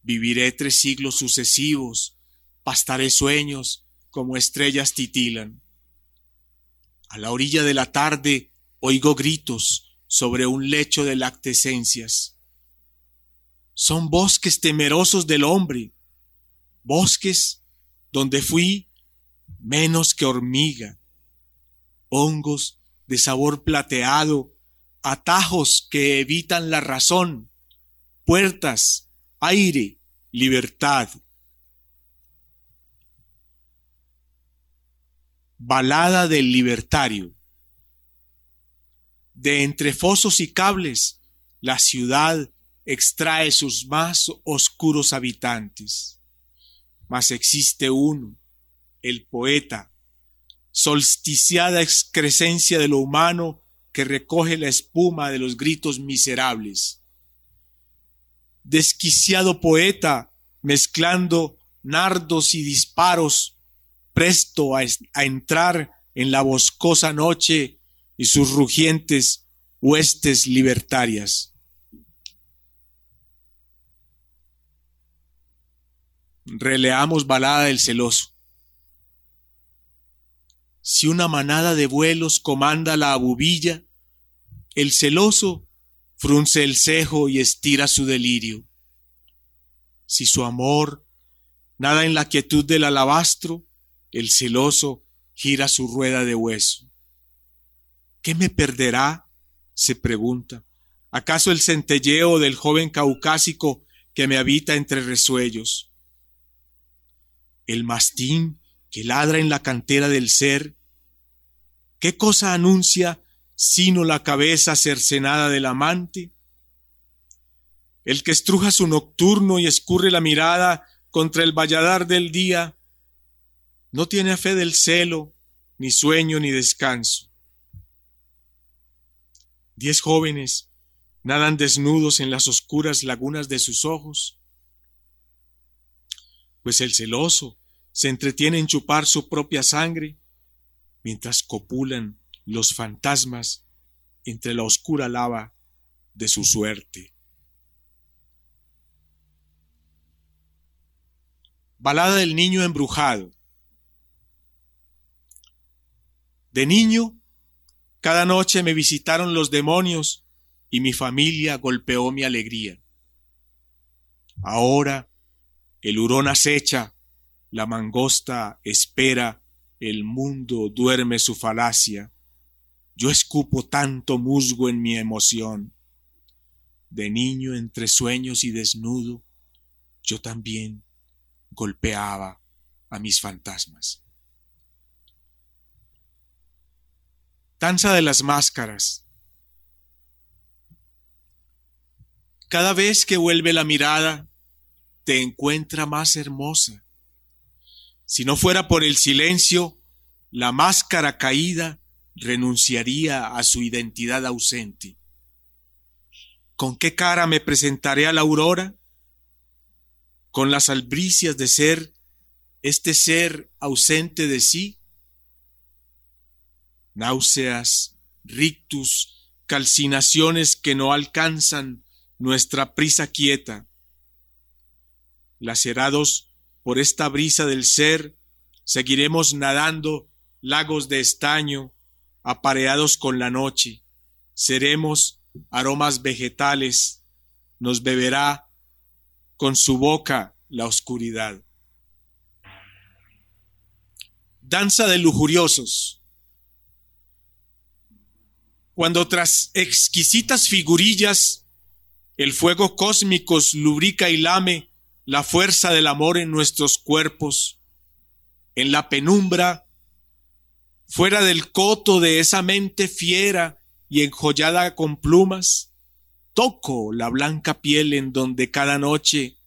[SPEAKER 4] viviré tres siglos sucesivos, pastaré sueños como estrellas titilan. A la orilla de la tarde oigo gritos sobre un lecho de lactescencias. Son bosques temerosos del hombre, bosques donde fui menos que hormiga, hongos de sabor plateado, atajos que evitan la razón, puertas, aire, libertad. Balada del libertario. De entre fosos y cables, la ciudad extrae sus más oscuros habitantes. Mas existe uno, el poeta, solsticiada excrescencia de lo humano que recoge la espuma de los gritos miserables. Desquiciado poeta, mezclando nardos y disparos, presto a, a entrar en la boscosa noche y sus rugientes huestes libertarias. Releamos balada del celoso. Si una manada de vuelos comanda la abubilla, el celoso frunce el cejo y estira su delirio. Si su amor nada en la quietud del alabastro, el celoso gira su rueda de hueso. ¿Qué me perderá? se pregunta. ¿Acaso el centelleo del joven caucásico que me habita entre resuellos? El mastín que ladra en la cantera del ser. ¿Qué cosa anuncia sino la cabeza cercenada del amante? El que estruja su nocturno y escurre la mirada contra el valladar del día. No tiene fe del celo, ni sueño, ni descanso. Diez jóvenes nadan desnudos en las oscuras lagunas de sus ojos, pues el celoso se entretiene en chupar su propia sangre mientras copulan los fantasmas entre la oscura lava de su suerte. Balada del niño embrujado. De niño, cada noche me visitaron los demonios y mi familia golpeó mi alegría. Ahora el hurón acecha, la mangosta espera, el mundo duerme su falacia. Yo escupo tanto musgo en mi emoción. De niño entre sueños y desnudo, yo también golpeaba a mis fantasmas. Danza de las máscaras. Cada vez que vuelve la mirada, te encuentra más hermosa. Si no fuera por el silencio, la máscara caída renunciaría a su identidad ausente. ¿Con qué cara me presentaré a la aurora? Con las albricias de ser este ser ausente de sí. Náuseas, rictus, calcinaciones que no alcanzan nuestra prisa quieta. Lacerados por esta brisa del ser, seguiremos nadando lagos de estaño, apareados con la noche. Seremos aromas vegetales, nos beberá con su boca la oscuridad. Danza de lujuriosos. Cuando tras exquisitas figurillas el fuego cósmico lubrica y lame la fuerza del amor en nuestros cuerpos, en la penumbra, fuera del coto de esa mente fiera y enjollada con plumas, toco la blanca piel en donde cada noche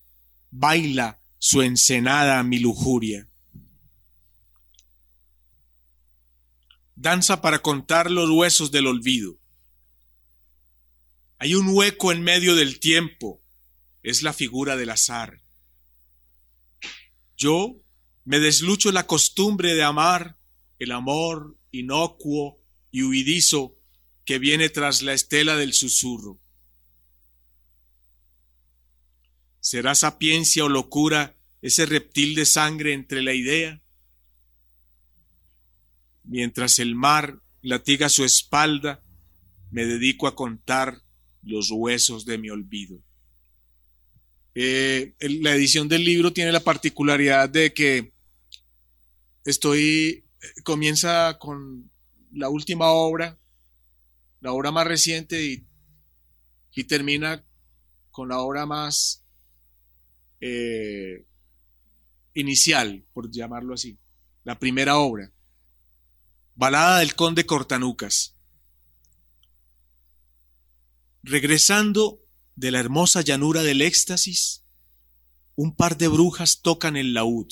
[SPEAKER 4] baila su ensenada mi lujuria. Danza para contar los huesos del olvido. Hay un hueco en medio del tiempo, es la figura del azar. Yo me deslucho la costumbre de amar, el amor inocuo y huidizo que viene tras la estela del susurro. ¿Será sapiencia o locura ese reptil de sangre entre la idea? Mientras el mar latiga su espalda, me dedico a contar los huesos de mi olvido. Eh, la edición del libro tiene la particularidad de que estoy, comienza con la última obra, la obra más reciente y, termina con la obra más eh, inicial, por llamarlo así, la primera obra, Balada del Conde Cortanucas. Regresando de la hermosa llanura del éxtasis, un par de brujas tocan el laúd.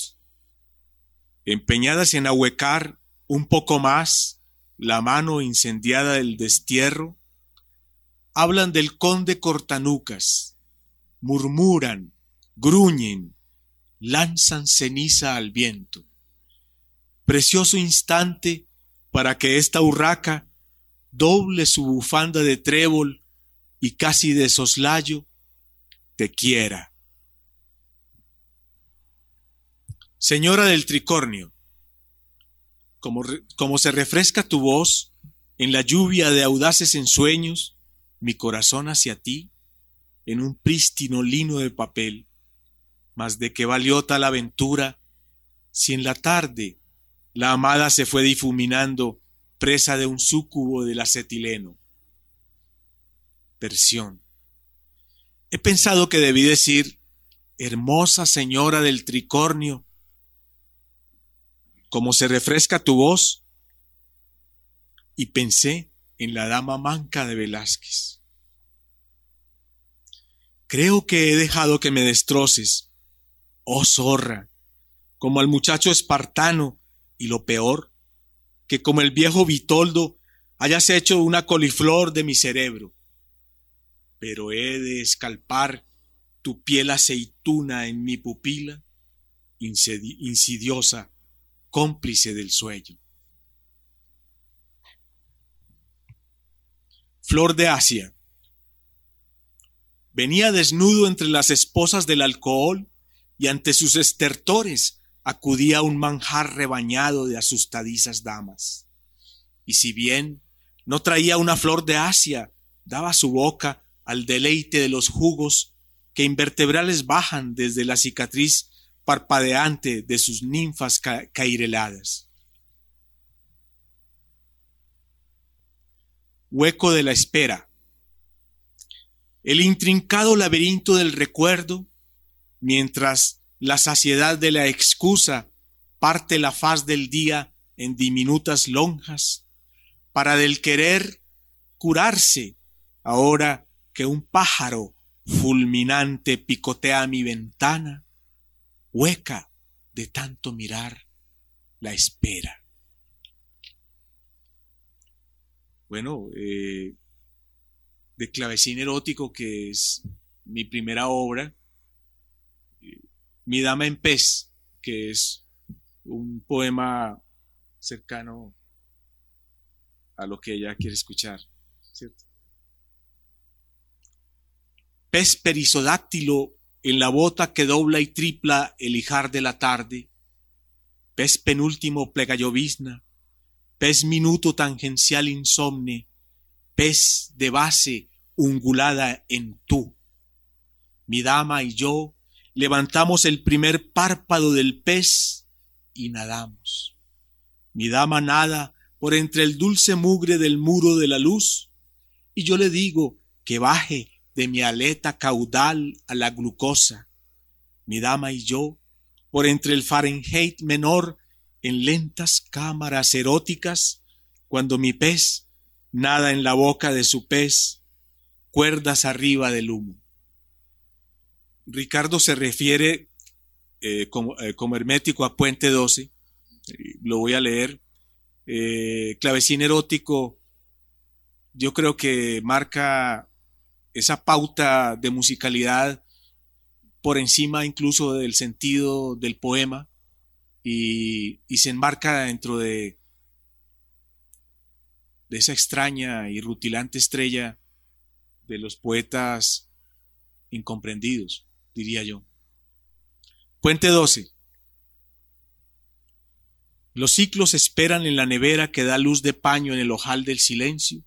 [SPEAKER 4] Empeñadas en ahuecar un poco más la mano incendiada del destierro, hablan del conde Cortanucas, murmuran, gruñen, lanzan ceniza al viento. Precioso instante para que esta urraca doble su bufanda de trébol y casi de soslayo te quiera. Señora del Tricornio, como, como, se refresca tu voz en la lluvia de audaces ensueños, mi corazón hacia ti, en un prístino lino de papel, mas de qué valió tal aventura si en la tarde la amada se fue difuminando presa de un súcubo del acetileno versión. He pensado que debí decir, hermosa señora del tricornio, como se refresca tu voz, y pensé en la dama manca de Velázquez. Creo que he dejado que me destroces, oh zorra, como al muchacho espartano Y lo peor, que como el viejo Vitoldo hayas hecho una coliflor de mi cerebro. Pero he de escalpar tu piel aceituna en mi pupila, insidiosa, cómplice del sueño. Flor de Asia. Venía desnudo entre las esposas del alcohol y ante sus estertores acudía un manjar rebañado de asustadizas damas. Y si bien no traía una flor de Asia, daba su boca al deleite de los jugos que invertebrales bajan desde la cicatriz parpadeante de sus ninfas caireladas. Hueco de la espera. El intrincado laberinto del recuerdo, mientras la saciedad de la excusa parte la faz del día en diminutas lonjas, para del querer curarse, ahora que un pájaro fulminante picotea mi ventana, hueca de tanto mirar la espera. Bueno, eh, de clavecín erótico, que es mi primera obra, Mi Dama en Pez, que es un poema cercano a lo que ella quiere escuchar, ¿cierto? Pez perisodáctilo en la bota que dobla y tripla el hijar de la tarde, pez penúltimo plegayovizna, pez minuto tangencial insomne, pez de base ungulada en tú. Mi dama y yo levantamos el primer párpado del pez y nadamos. Mi dama nada por entre el dulce mugre del muro de la luz, y yo le digo que baje de mi aleta caudal a la glucosa. Mi dama y yo, por entre el Fahrenheit menor, en lentas cámaras eróticas, cuando mi pez nada en la boca de su pez, cuerdas arriba del humo. Ricardo se refiere eh, como, eh, como, hermético a Puente 12, lo voy a leer, eh, clavecín erótico, yo creo que marca esa pauta de musicalidad por encima incluso del sentido del poema y, se enmarca dentro de, de esa extraña y rutilante estrella de los poetas incomprendidos, diría yo. Puente 12. Los ciclos esperan en la nevera que da luz de paño en el ojal del silencio,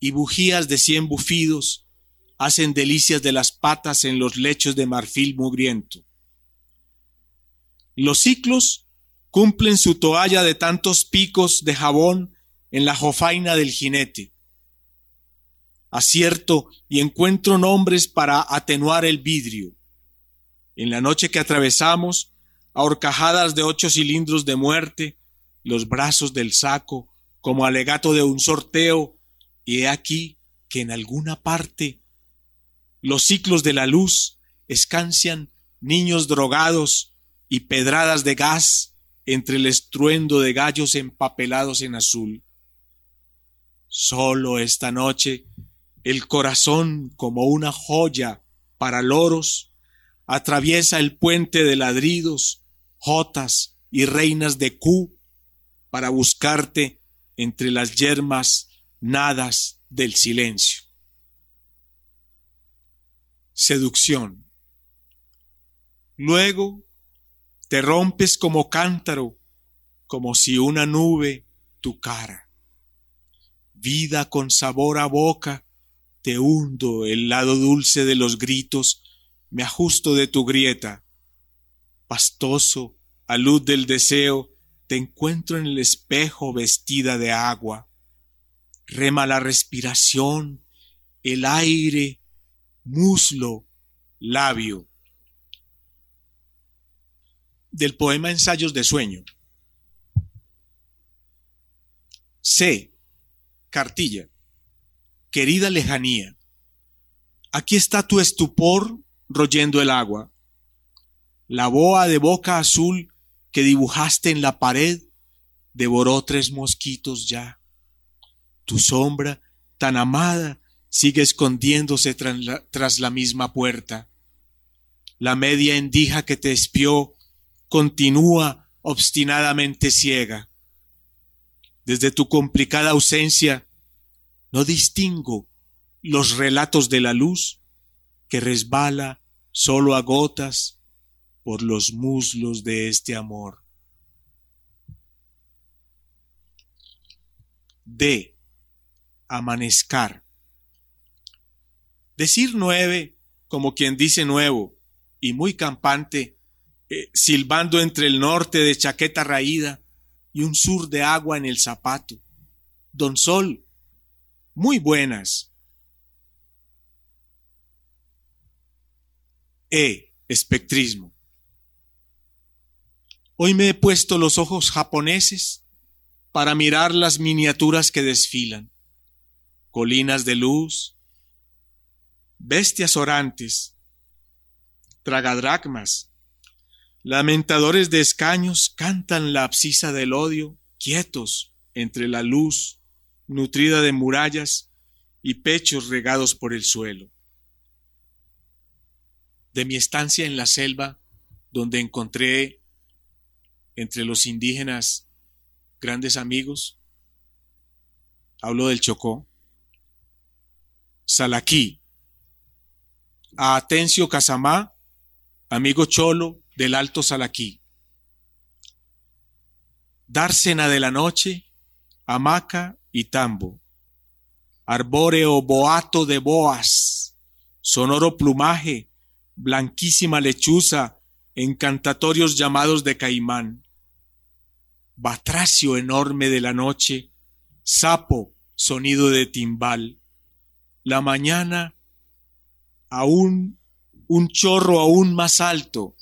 [SPEAKER 4] y bujías de cien bufidos hacen delicias de las patas en los lechos de marfil mugriento. Los ciclos cumplen su toalla de tantos picos de jabón en la jofaina del jinete. Acierto y encuentro nombres para atenuar el vidrio. En la noche que atravesamos, a horcajadas de ocho cilindros de muerte, los brazos del saco como alegato de un sorteo, y he aquí que en alguna parte los ciclos de la luz escancian niños drogados y pedradas de gas entre el estruendo de gallos empapelados en azul. Solo esta noche el corazón como una joya para loros atraviesa el puente de ladridos jotas y reinas de Q para buscarte entre las yermas nadas del silencio. Seducción. Luego te rompes como cántaro, como si una nube tu cara. Vida con sabor a boca, te hundo el lado dulce de los gritos, me ajusto de tu grieta pastoso, a luz del deseo, te encuentro en el espejo vestida de agua. Rema la respiración, el aire, muslo, labio. Del poema Ensayos de Sueño. C. Cartilla. Querida lejanía. Aquí está tu estupor royendo el agua la boa de boca azul que dibujaste en la pared devoró tres mosquitos ya. Tu sombra, tan amada, sigue escondiéndose tras la, tras la misma puerta. La media endija que te espió continúa obstinadamente ciega. Desde tu complicada ausencia, no distingo los relatos de la luz que resbala solo a gotas por los muslos de este amor. D. Amanezcar. Decir nueve, como quien dice nuevo, y muy campante, eh, silbando entre el norte de chaqueta raída y un sur de agua en el zapato. Don Sol, muy buenas. E. Espectrismo. Hoy me he puesto los ojos japoneses para mirar las miniaturas que desfilan. Colinas de luz, bestias orantes, tragadracmas, lamentadores de escaños cantan la abscisa del odio, quietos entre la luz nutrida de murallas y pechos regados por el suelo de mi estancia en la selva, donde encontré entre los indígenas grandes amigos. Hablo del Chocó. Salaquí. A Atencio Casamá, amigo cholo del Alto Salaquí. Dársena de la noche, hamaca y tambo. Arbóreo boato de boas, sonoro plumaje blanquísima lechuza, encantatorios llamados de caimán, batracio enorme de la noche, sapo, sonido de timbal, la mañana aún un chorro aún más alto,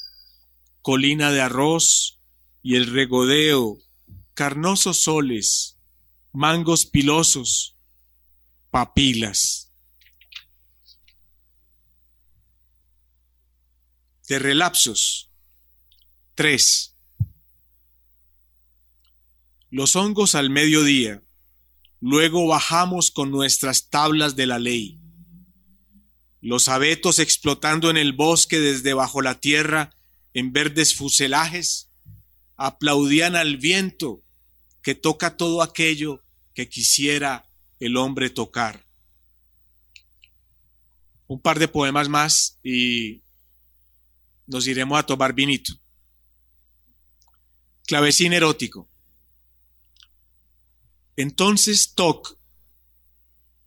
[SPEAKER 4] colina de arroz y el regodeo, carnosos soles, mangos pilosos, papilas. de relapsos. 3. Los hongos al mediodía. Luego bajamos con nuestras tablas de la ley. Los abetos explotando en el bosque desde bajo la tierra en verdes fuselajes aplaudían al viento que toca todo aquello que quisiera el hombre tocar. Un par de poemas más y nos iremos a tomar vinito. Clavecín erótico. Entonces Toc,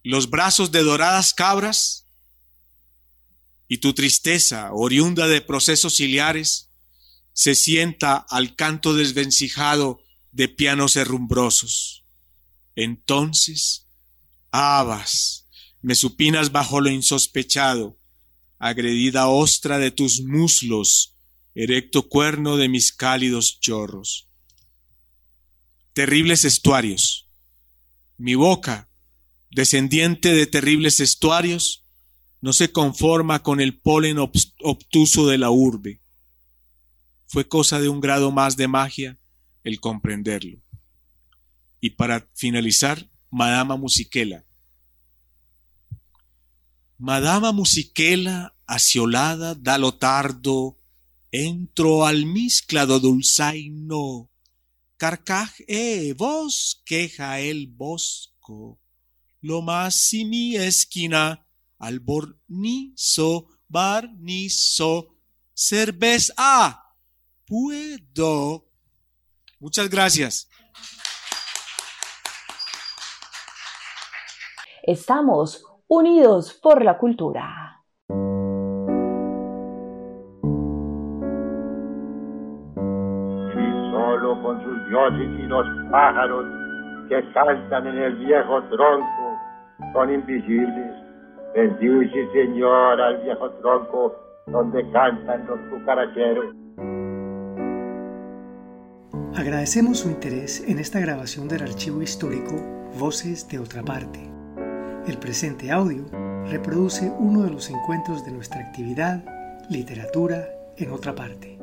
[SPEAKER 4] los brazos de doradas cabras y tu tristeza, oriunda de procesos ciliares, se sienta al canto desvencijado de pianos herrumbrosos. Entonces, habas, me supinas bajo lo insospechado, agredida ostra de tus muslos, erecto cuerno de mis cálidos chorros. Terribles estuarios. Mi boca, descendiente de terribles estuarios, no se conforma con el polen obtuso de la urbe. Fue cosa de un grado más de magia el comprenderlo. Y para finalizar, Madama Musiquela, Madama Musiquela, aciolada da lo tardo, entro al misclado dulzaino, carcaj, eh, vos queja el bosco, lo más si mi esquina, al bornizo, barnizo, cerveza, puedo. Muchas gracias.
[SPEAKER 1] Estamos unidos por la cultura.
[SPEAKER 5] Y solo con sus dioses y los pájaros que cantan en el viejo tronco son invisibles. Bendice, Señor, al viejo tronco donde cantan los cucaracheros.
[SPEAKER 6] Agradecemos su interés en esta grabación del archivo histórico Voces de otra parte. El presente audio reproduce uno de los encuentros de nuestra actividad Literatura en otra parte.